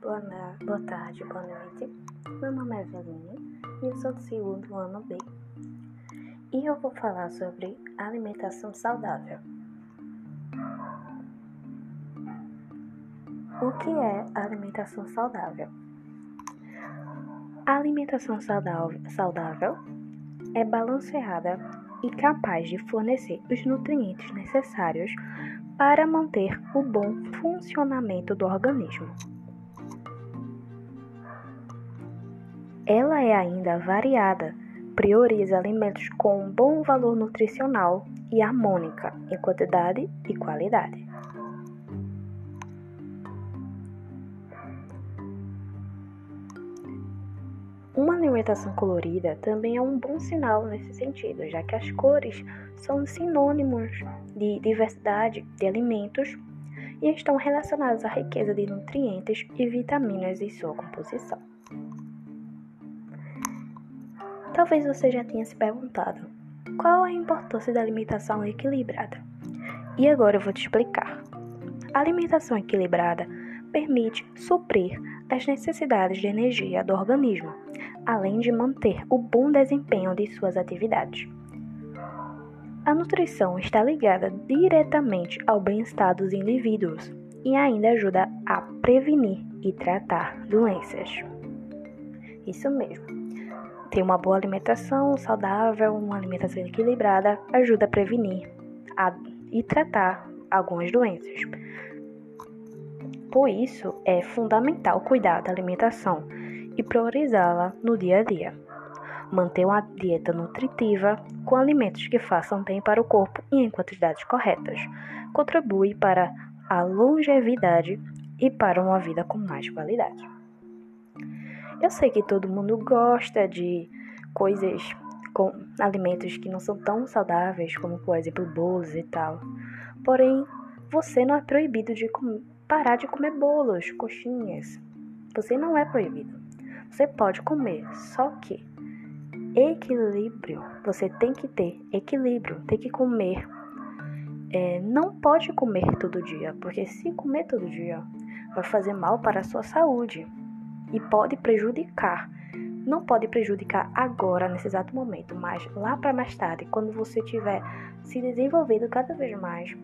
boa, boa tarde, boa noite. Meu nome é Eveline e eu sou do segundo ano B. E eu vou falar sobre alimentação saudável. O que é alimentação saudável? A alimentação saudável é balanceada e capaz de fornecer os nutrientes necessários para manter o bom funcionamento do organismo. Ela é ainda variada, prioriza alimentos com bom valor nutricional e harmônica em quantidade e qualidade. Uma alimentação colorida também é um bom sinal nesse sentido, já que as cores são sinônimos de diversidade de alimentos e estão relacionados à riqueza de nutrientes e vitaminas em sua composição. Talvez você já tenha se perguntado qual a importância da alimentação equilibrada. E agora eu vou te explicar. A alimentação equilibrada permite suprir as necessidades de energia do organismo, além de manter o bom desempenho de suas atividades. A nutrição está ligada diretamente ao bem-estar dos indivíduos e ainda ajuda a prevenir e tratar doenças. Isso mesmo. Ter uma boa alimentação saudável, uma alimentação equilibrada, ajuda a prevenir a, e tratar algumas doenças. Por isso, é fundamental cuidar da alimentação e priorizá-la no dia a dia. Manter uma dieta nutritiva com alimentos que façam bem para o corpo e em quantidades corretas contribui para a longevidade e para uma vida com mais qualidade. Eu sei que todo mundo gosta de coisas com alimentos que não são tão saudáveis, como por exemplo bolos e tal. Porém, você não é proibido de parar de comer bolos, coxinhas. Você não é proibido. Você pode comer, só que equilíbrio, você tem que ter equilíbrio, tem que comer. É, não pode comer todo dia, porque se comer todo dia vai fazer mal para a sua saúde e pode prejudicar. Não pode prejudicar agora, nesse exato momento, mas lá para mais tarde, quando você tiver se desenvolvendo cada vez mais,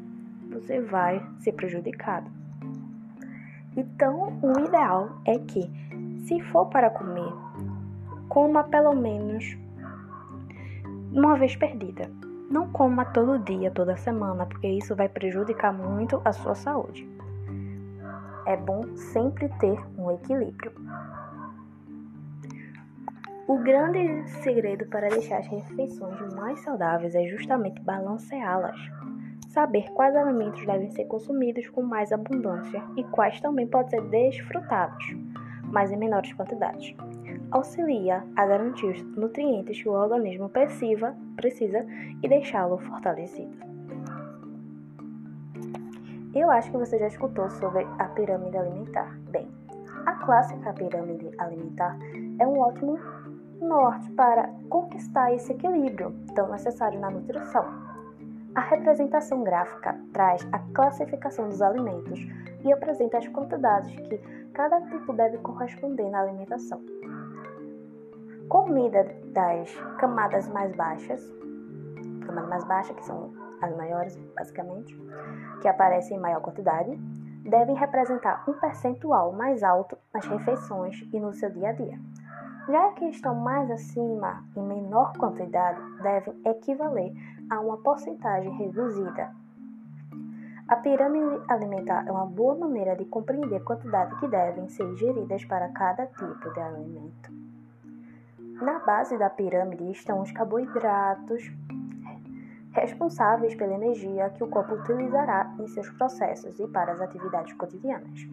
você vai ser prejudicado. Então, o ideal é que se for para comer, coma pelo menos uma vez perdida. Não coma todo dia, toda semana, porque isso vai prejudicar muito a sua saúde. É bom sempre ter um equilíbrio. O grande segredo para deixar as refeições mais saudáveis é justamente balanceá-las. Saber quais alimentos devem ser consumidos com mais abundância e quais também podem ser desfrutados mas em menores quantidades. Auxilia a garantir os nutrientes que o organismo precisa, precisa e deixá-lo fortalecido. Eu acho que você já escutou sobre a pirâmide alimentar. Bem, a clássica pirâmide alimentar é um ótimo norte para conquistar esse equilíbrio tão necessário na nutrição. A representação gráfica traz a classificação dos alimentos e apresenta as quantidades que cada tipo deve corresponder na alimentação. Comida das camadas mais baixas, camadas mais baixas, que são as maiores, basicamente, que aparecem em maior quantidade, devem representar um percentual mais alto nas refeições e no seu dia a dia. Já que estão mais acima, em menor quantidade, devem equivaler a uma porcentagem reduzida a pirâmide alimentar é uma boa maneira de compreender a quantidade que devem ser ingeridas para cada tipo de alimento. Na base da pirâmide estão os carboidratos, responsáveis pela energia que o corpo utilizará em seus processos e para as atividades cotidianas.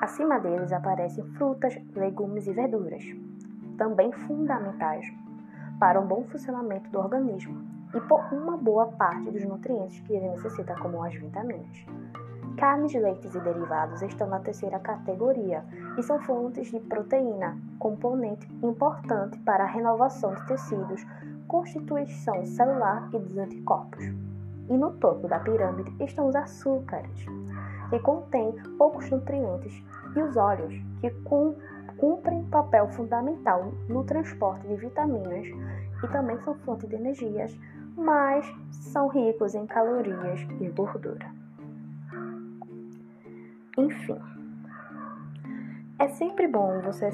Acima deles aparecem frutas, legumes e verduras, também fundamentais para o bom funcionamento do organismo, e por uma boa parte dos nutrientes que ele necessita, como as vitaminas. Carnes, leites e derivados estão na terceira categoria e são fontes de proteína, componente importante para a renovação de tecidos, constituição celular e dos anticorpos. E no topo da pirâmide estão os açúcares, que contêm poucos nutrientes e os olhos, que cumprem papel fundamental no transporte de vitaminas e também são fonte de energias, mas são ricos em calorias e gordura. Enfim, é sempre bom você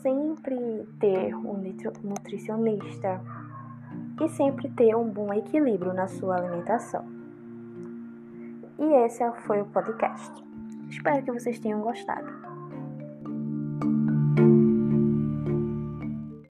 sempre ter um nutricionista e sempre ter um bom equilíbrio na sua alimentação. E esse foi o podcast. Espero que vocês tenham gostado.